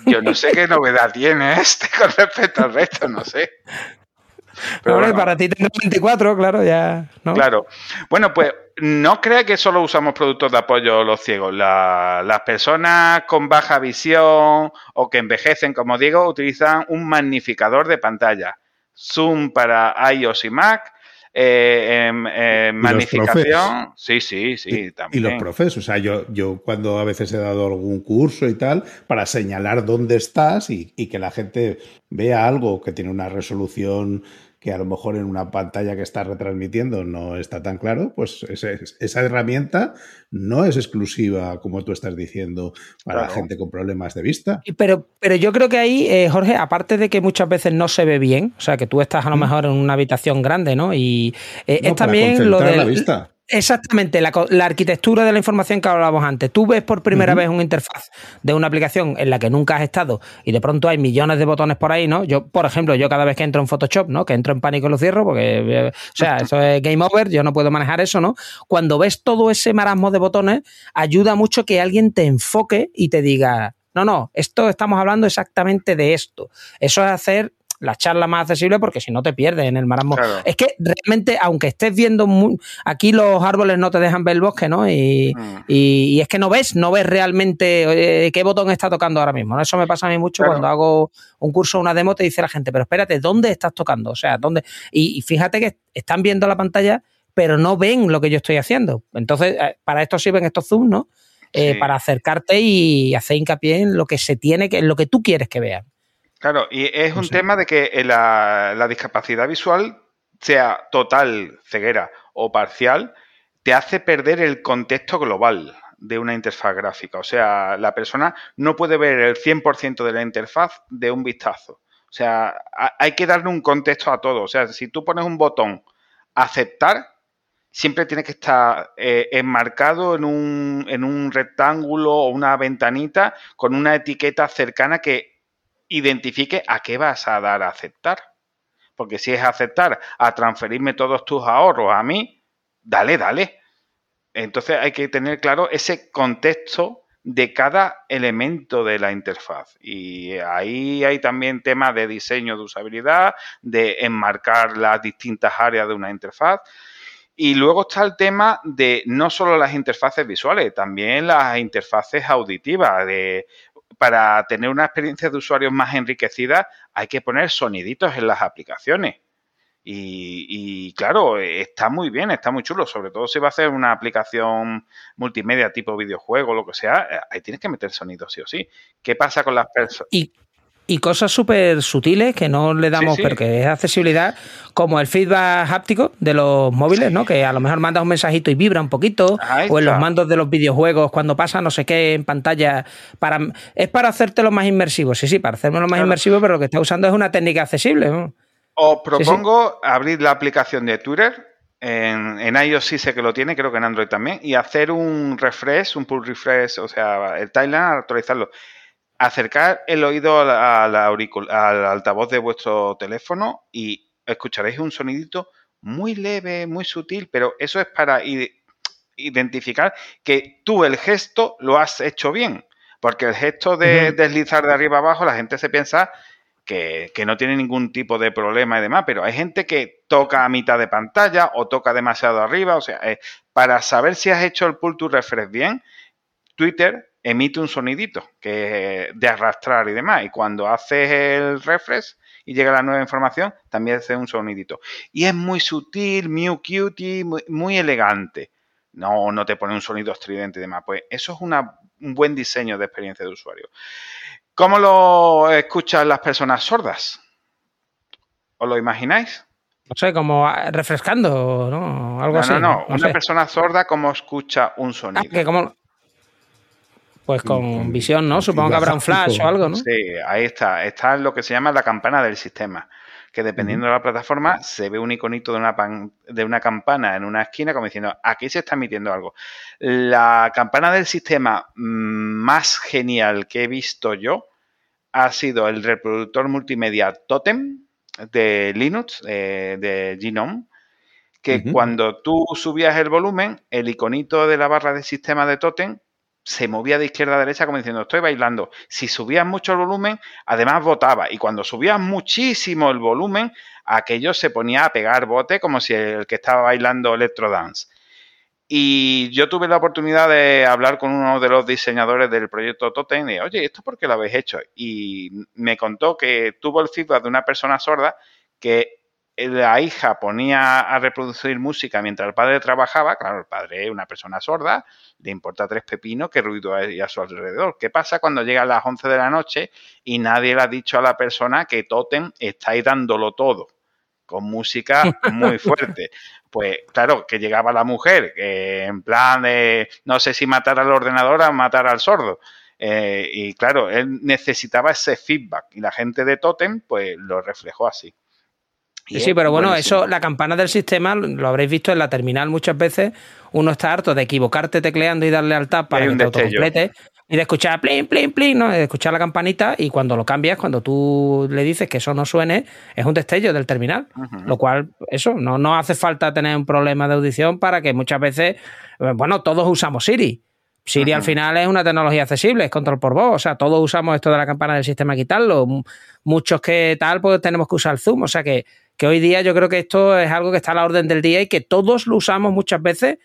Yo no sé qué novedad tiene este con respecto al resto, no sé. Pero para ti tengo 24, claro, ya. Claro. Bueno, pues no crea que solo usamos productos de apoyo los ciegos. las personas con baja visión o que envejecen, como digo, utilizan un magnificador de pantalla. Zoom para iOS y Mac eh, magnificación. Sí, sí, sí, y, los profes, o sea, yo, yo cuando a veces he dado algún curso y tal, para señalar dónde estás y, que la gente vea algo que tiene una resolución que a lo mejor en una pantalla que está retransmitiendo no está tan claro, pues esa herramienta no es exclusiva, como tú estás diciendo, para la gente con problemas de vista. Pero, pero yo creo que ahí, eh, Jorge, aparte de que muchas veces no se ve bien, o sea, que tú estás a lo mm. mejor en una habitación grande, ¿no? Y eh, es también lo de la vista. Exactamente, la, arquitectura de la información que hablábamos antes. Tú ves por primera vez una interfaz de una aplicación en la que nunca has estado y de pronto hay millones de botones por ahí, ¿no? Yo, por ejemplo, yo cada vez que entro en Photoshop, ¿no? Que entro en pánico y lo cierro porque, eh, o sea, eso es game over, yo no puedo manejar eso, ¿no? Cuando ves todo ese marasmo de botones, ayuda mucho que alguien te enfoque y te diga, no, no, esto estamos hablando exactamente de esto. Eso es hacer la charla más accesible porque si no te pierdes en el marasmo. Es que realmente, aunque estés viendo, aquí los árboles no te dejan ver el bosque, ¿no? Y, mm. y, es que no ves, no ves realmente qué botón está tocando ahora mismo. Eso me pasa a mí mucho cuando hago un curso o una demo, te dice la gente, pero espérate, ¿dónde estás tocando? O sea, ¿dónde? Y, fíjate que están viendo la pantalla, pero no ven lo que yo estoy haciendo. Entonces, eh, para esto sirven estos zooms, ¿no? Eh, para acercarte y hacer hincapié en lo que se tiene que, en lo que tú quieres que vean. Claro, y es un tema de que la, discapacidad visual, sea total, ceguera o parcial, te hace perder el contexto global de una interfaz gráfica. O sea, la persona no puede ver el 100% de la interfaz de un vistazo. O sea, hay que darle un contexto a todo. O sea, si tú pones un botón aceptar, siempre tiene que estar eh, enmarcado en un, en un rectángulo o una ventanita con una etiqueta cercana que identifique a qué vas a dar a aceptar. Porque si es aceptar a transferirme todos tus ahorros a mí, dale, dale. Entonces hay que tener claro ese contexto de cada elemento de la interfaz. Y ahí hay también temas de diseño de usabilidad, de enmarcar las distintas áreas de una interfaz. Y luego está el tema de no solo las interfaces visuales, también las interfaces auditivas, de para tener una experiencia de usuario más enriquecida hay que poner soniditos en las aplicaciones. Y, claro, está muy bien, está muy chulo, sobre todo si va a hacer una aplicación multimedia tipo videojuego, lo que sea, eh, ahí tienes que meter sonidos sí o sí. ¿Qué pasa con las personas? Cosas súper sutiles que no le damos, pero que es accesibilidad, como el feedback háptico de los móviles, ¿no? Que a lo mejor mandas un mensajito y vibra un poquito, o en los mandos de los videojuegos cuando pasa no sé qué en pantalla. Para, es para hacértelo más inmersivo, sí, sí, para hacerlo más inmersivo, pero lo que está usando es una técnica accesible. Os propongo abrir la aplicación de Twitter. En, en, iOS sí sé que lo tiene, creo que en Android también, y hacer un refresh, un pull refresh, o sea, el timeline, actualizarlo acercar el oído al, al altavoz de vuestro teléfono y escucharéis un sonidito muy leve, muy sutil, pero eso es para identificar que tú el gesto lo has hecho bien. Porque el gesto de deslizar de arriba abajo, la gente se piensa que, que, no tiene ningún tipo de problema y demás, pero hay gente que toca a mitad de pantalla o toca demasiado arriba. O sea, eh, para saber si has hecho el pull to refresh bien, Twitter emite un sonidito que de arrastrar y demás. Y cuando haces el refresh y llega la nueva información, también hace un sonidito. Y es muy sutil, muy cutie, muy, elegante. No, no te pone un sonido estridente y demás. Pues eso es un buen diseño de experiencia de usuario. ¿Cómo lo escuchan las personas sordas? ¿Os lo imagináis? No sé, como refrescando, ¿no? Algo así. No, no, Una persona sorda, ¿cómo escucha un ah, sonido? que como, pues con visión, ¿no? Supongo que habrá un flash o algo, ¿no? Sí, ahí está. Está lo que se llama la campana del sistema. Que dependiendo de la plataforma, se ve un iconito de una, de una campana en una esquina, como diciendo, aquí se está emitiendo algo. La campana del sistema mm, más genial que he visto yo ha sido el reproductor multimedia Totem de Linux, eh, de Genome, que cuando tú subías el volumen, el iconito de la barra de sistema de Totem se movía de izquierda a derecha como diciendo estoy bailando. Si subías mucho el volumen, además votaba. Y cuando subías muchísimo el volumen, aquello se ponía a pegar bote como si el que estaba bailando electro dance. Y yo tuve la oportunidad de hablar con uno de los diseñadores del proyecto Totem y, oye, ¿esto por qué lo habéis hecho? Y me contó que tuvo el feedback de una persona sorda que la hija ponía a reproducir música mientras el padre trabajaba, claro, el padre es una persona sorda, le importa tres pepinos qué ruido hay a su alrededor. ¿Qué pasa cuando llega a las 11 de la noche y nadie le ha dicho a la persona que Totem está ahí dándolo todo? con música muy fuerte. Pues claro, que llegaba la mujer, en plan de, no sé si matar al ordenador o matar al sordo. Eh, y claro, él necesitaba ese feedback y la gente de Totem pues lo reflejó así. Sí, pero bueno, eso, la campana del sistema, lo habréis visto en la terminal muchas veces, uno está harto de equivocarte tecleando y darle al tab para que te autocomplete y de escuchar plin, plin, plin, ¿no? de escuchar la campanita y cuando lo cambias, cuando tú le dices que eso no suene, es un destello del terminal. Lo cual, eso, no, no hace falta tener un problema de audición para que muchas veces, eh, bueno, todos usamos Siri. Siri al final es una tecnología accesible, es control por voz, o sea, todos usamos esto de la campana del sistema quitarlo, muchos que tal, pues tenemos que usar Zoom, o sea que, que hoy día yo creo que esto es algo que está a la orden del día y que todos lo usamos muchas veces.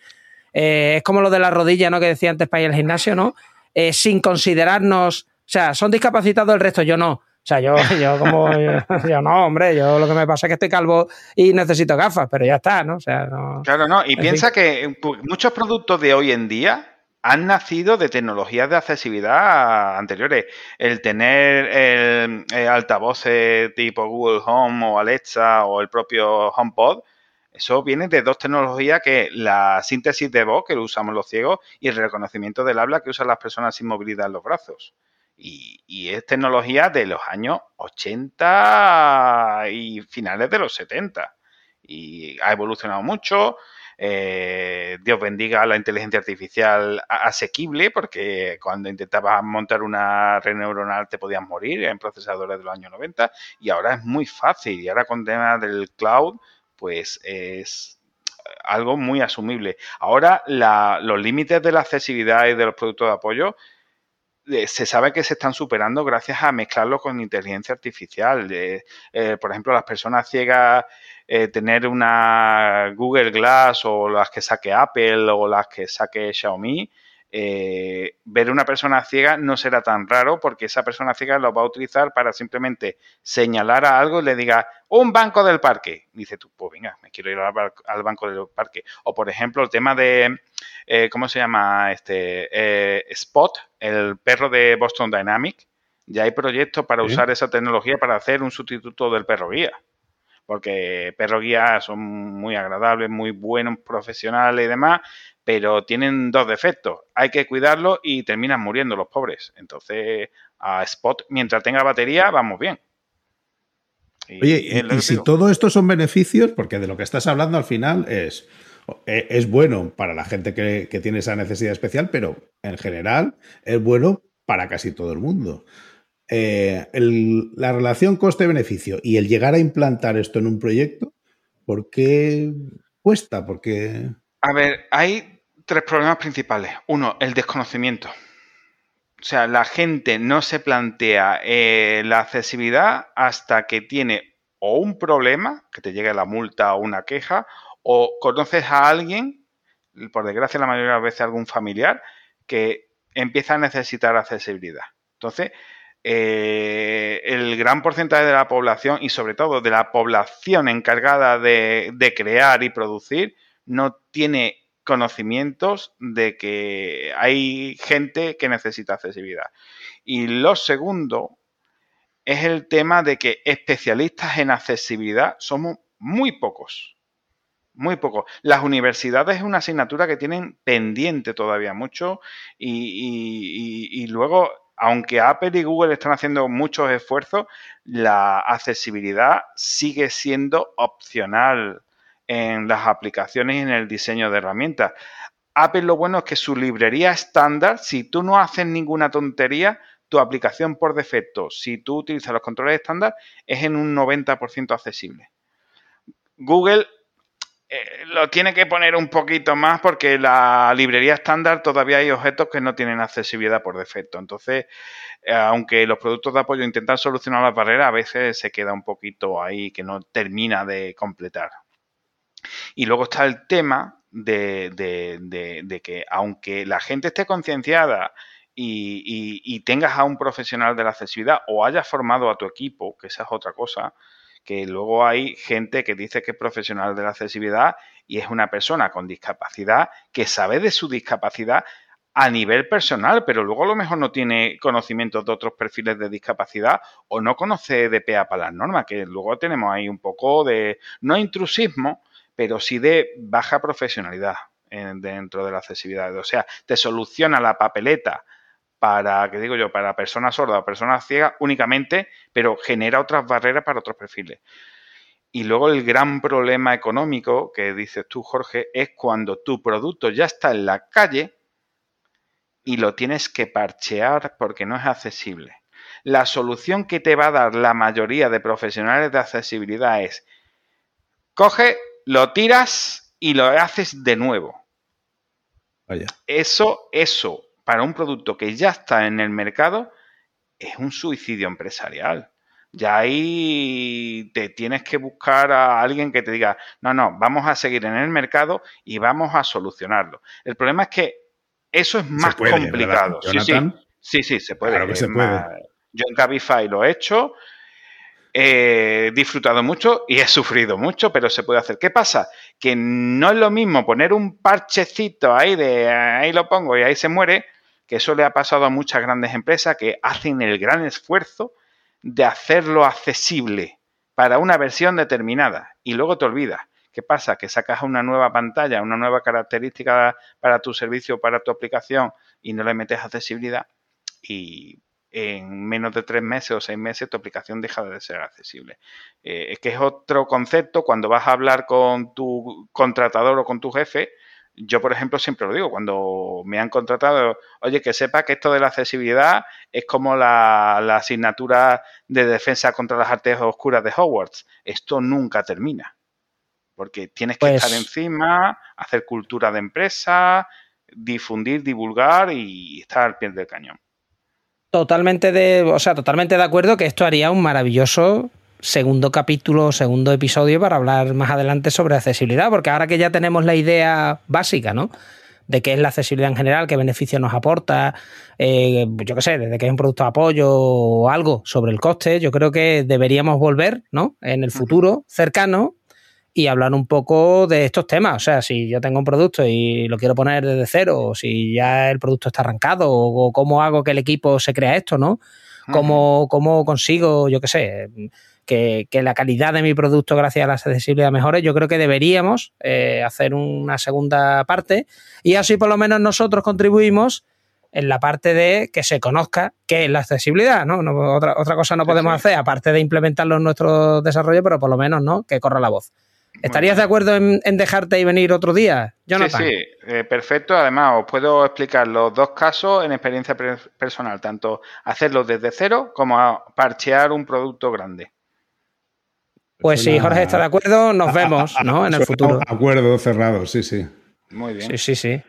Eh, es como lo de la rodilla, ¿no? Que decía antes para ir al gimnasio, ¿no? Eh, sin considerarnos, o sea, son discapacitados el resto, yo no. O sea, yo, yo como, yo, no, hombre, yo lo que me pasa es que estoy calvo y necesito gafas, pero ya está, ¿no? O sea, no. Claro, no, y piensa que muchos productos de hoy en día han nacido de tecnologías de accesibilidad anteriores. El tener el, el altavoces tipo Google Home o Alexa o el propio HomePod, eso viene de dos tecnologías que la síntesis de voz, que lo usamos los ciegos, y el reconocimiento del habla que usan las personas sin movilidad en los brazos. Y, es tecnología de los años 80 y finales de los 70. Y ha evolucionado mucho. Eh, Dios bendiga la inteligencia artificial asequible, porque cuando intentabas montar una red neuronal te podías morir en procesadores de los años 90 y ahora es muy fácil. Y ahora con tema del cloud pues es algo muy asumible. Ahora, los límites de la accesibilidad y de los productos de apoyo se sabe que se están superando gracias a mezclarlo con inteligencia artificial. Eh, por ejemplo, las personas ciegas, eh, tener una Google Glass o las que saque Apple o las que saque Xiaomi, eh, ver una persona ciega no será tan raro porque esa persona ciega lo va a utilizar para simplemente señalar a algo y le diga un banco del parque. Dice tú, pues venga, me quiero ir al, banco del parque. O por ejemplo, el tema de, eh, ¿cómo se llama? Este eh, Spot, el perro de Boston Dynamic. Ya hay proyectos para usar esa tecnología para hacer un sustituto del perro guía porque perro guía son muy agradables, muy buenos profesionales y demás, pero tienen dos defectos. Hay que cuidarlos y terminan muriendo los pobres. Entonces, a Spot, mientras tenga batería, vamos bien. Oye, y, si todo esto son beneficios, porque de lo que estás hablando al final es, e, es bueno para la gente que, tiene esa necesidad especial, pero en general es bueno para casi todo el mundo. Eh, la relación coste-beneficio y el llegar a implantar esto en un proyecto, ¿por qué cuesta? Porque... A ver, hay tres problemas principales. Uno, el desconocimiento. O sea, la gente no se plantea eh, la accesibilidad hasta que tiene o un problema, que te llegue la multa o una queja, o conoces a alguien, por desgracia la mayoría de las veces algún familiar, que empieza a necesitar accesibilidad. Entonces, eh, el gran porcentaje de la población y sobre todo de la población encargada de, de crear y producir no tiene conocimientos de que hay gente que necesita accesibilidad. Y lo segundo es el tema de que especialistas en accesibilidad somos muy pocos. Muy pocos. Las universidades es una asignatura que tienen pendiente todavía mucho y, luego, aunque Apple y Google están haciendo muchos esfuerzos, la accesibilidad sigue siendo opcional en las aplicaciones y en el diseño de herramientas. Apple lo bueno es que su librería estándar, si tú no haces ninguna tontería, tu aplicación por defecto, si tú utilizas los controles estándar, es en un 90% accesible. Google eh, lo tiene que poner un poquito más porque la librería estándar todavía hay objetos que no tienen accesibilidad por defecto. Entonces, eh, aunque los productos de apoyo intentan solucionar las barreras, a veces se queda un poquito ahí que no termina de completar. Y luego está el tema de, que aunque la gente esté concienciada y, tengas a un profesional de la accesibilidad o hayas formado a tu equipo, que esa es otra cosa, que luego hay gente que dice que es profesional de la accesibilidad y es una persona con discapacidad que sabe de su discapacidad a nivel personal, pero luego a lo mejor no tiene conocimientos de otros perfiles de discapacidad o no conoce de PEA para las normas, que luego tenemos ahí un poco de, no intrusismo, pero sí de baja profesionalidad dentro de la accesibilidad. O sea, te soluciona la papeleta para, ¿qué digo yo?, para personas sordas o personas ciegas únicamente, pero genera otras barreras para otros perfiles. Y luego el gran problema económico que dices tú, Jorge, es cuando tu producto ya está en la calle y lo tienes que parchear porque no es accesible. La solución que te va a dar la mayoría de profesionales de accesibilidad es, coge, lo tiras y lo haces de nuevo. Vaya. Eso, eso, para un producto que ya está en el mercado, es un suicidio empresarial. Ya ahí te tienes que buscar a alguien que te diga, no, no, vamos a seguir en el mercado y vamos a solucionarlo. El problema es que eso es más complicado. Sí, sí, sí, se puede. Yo en Cabify lo he hecho, he disfrutado mucho y he sufrido mucho, pero se puede hacer. ¿Qué pasa? Que no es lo mismo poner un parchecito ahí de ahí lo pongo y ahí se muere, que eso le ha pasado a muchas grandes empresas que hacen el gran esfuerzo de hacerlo accesible para una versión determinada y luego te olvidas. ¿Qué pasa? Que sacas una nueva pantalla, una nueva característica para tu servicio, para tu aplicación y no le metes accesibilidad y en menos de tres meses o seis meses tu aplicación deja de ser accesible. Eh, es que es otro concepto cuando vas a hablar con tu contratador o con tu jefe. Yo, por ejemplo, siempre lo digo, cuando me han contratado, oye, que sepa que esto de la accesibilidad es como la, la asignatura de defensa contra las artes oscuras de Hogwarts. Esto nunca termina porque tienes que estar pues encima, hacer cultura de empresa, difundir, divulgar y estar al pie del cañón. Totalmente de, o sea, totalmente de acuerdo que esto haría un maravilloso segundo capítulo, segundo episodio para hablar más adelante sobre accesibilidad, porque ahora que ya tenemos la idea básica, ¿no? de qué es la accesibilidad en general, qué beneficios nos aporta, eh, yo qué sé, desde que es un producto de apoyo o algo sobre el coste, yo creo que deberíamos volver, ¿no? En el futuro cercano y hablar un poco de estos temas. O sea, si yo tengo un producto y lo quiero poner desde cero, o si ya el producto está arrancado, o, cómo hago que el equipo se crea esto, ¿no? Cómo, cómo consigo, yo qué sé, que, la calidad de mi producto gracias a la accesibilidad mejore, yo creo que deberíamos eh, hacer una segunda parte y así por lo menos nosotros contribuimos en la parte de que se conozca qué es la accesibilidad, ¿no? otra, otra cosa no podemos hacer, aparte de implementarlo en nuestro desarrollo, pero por lo menos, ¿no? Que corra la voz. ¿Estarías de acuerdo en, dejarte y venir otro día, Jonathan? Sí, sí, eh, perfecto. Además, os puedo explicar los dos casos en experiencia personal, tanto hacerlo desde cero como parchear un producto grande. Pues si Jorge está de acuerdo, nos vemos ¿no? en el futuro. Acuerdo cerrado, sí, sí. Muy bien. Sí, sí, sí.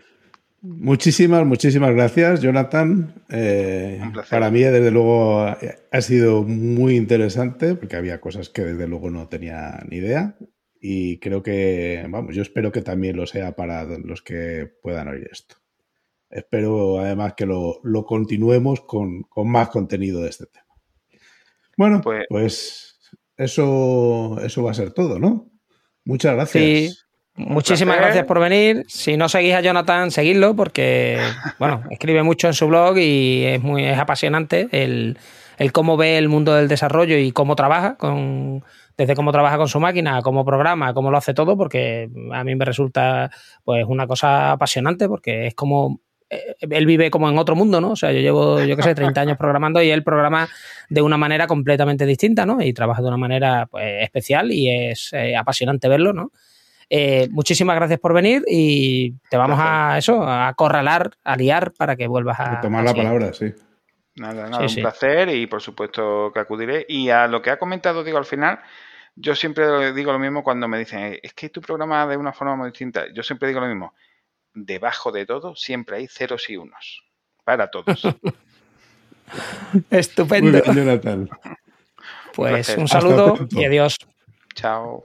Muchísimas, muchísimas gracias, Jonathan. Eh, para mí, desde luego, ha sido muy interesante porque había cosas que desde luego no tenía ni idea y creo que, vamos, yo espero que también lo sea para los que puedan oír esto. Espero además que lo, continuemos con, más contenido de este tema. Bueno, pues, pues, eso, eso va a ser todo, ¿no? Muchas gracias. Sí. Muchísimas gracias por venir. Si no seguís a Jonathan, seguidlo porque, bueno, escribe mucho en su blog y es muy es apasionante el, el cómo ve el mundo del desarrollo y cómo trabaja con, desde cómo trabaja con su máquina, cómo programa, cómo lo hace todo, porque a mí me resulta pues una cosa apasionante, porque es como eh, él vive como en otro mundo, ¿no? O sea, yo llevo, yo qué sé, 30 años programando y él programa de una manera completamente distinta, ¿no? Y trabaja de una manera pues, especial y es eh, apasionante verlo, ¿no? Eh, muchísimas gracias por venir y te vamos a eso, a acorralar, a liar para que vuelvas a... tomar la palabra, sí. Nada, nada, un placer y por supuesto que acudiré. Y a lo que ha comentado, digo, al final, yo siempre digo lo mismo cuando me dicen, es que tu programa de una forma muy distinta. Yo siempre digo lo mismo. Debajo de todo siempre hay ceros y unos. Para todos. Estupendo. Pues un saludo y adiós. Chao.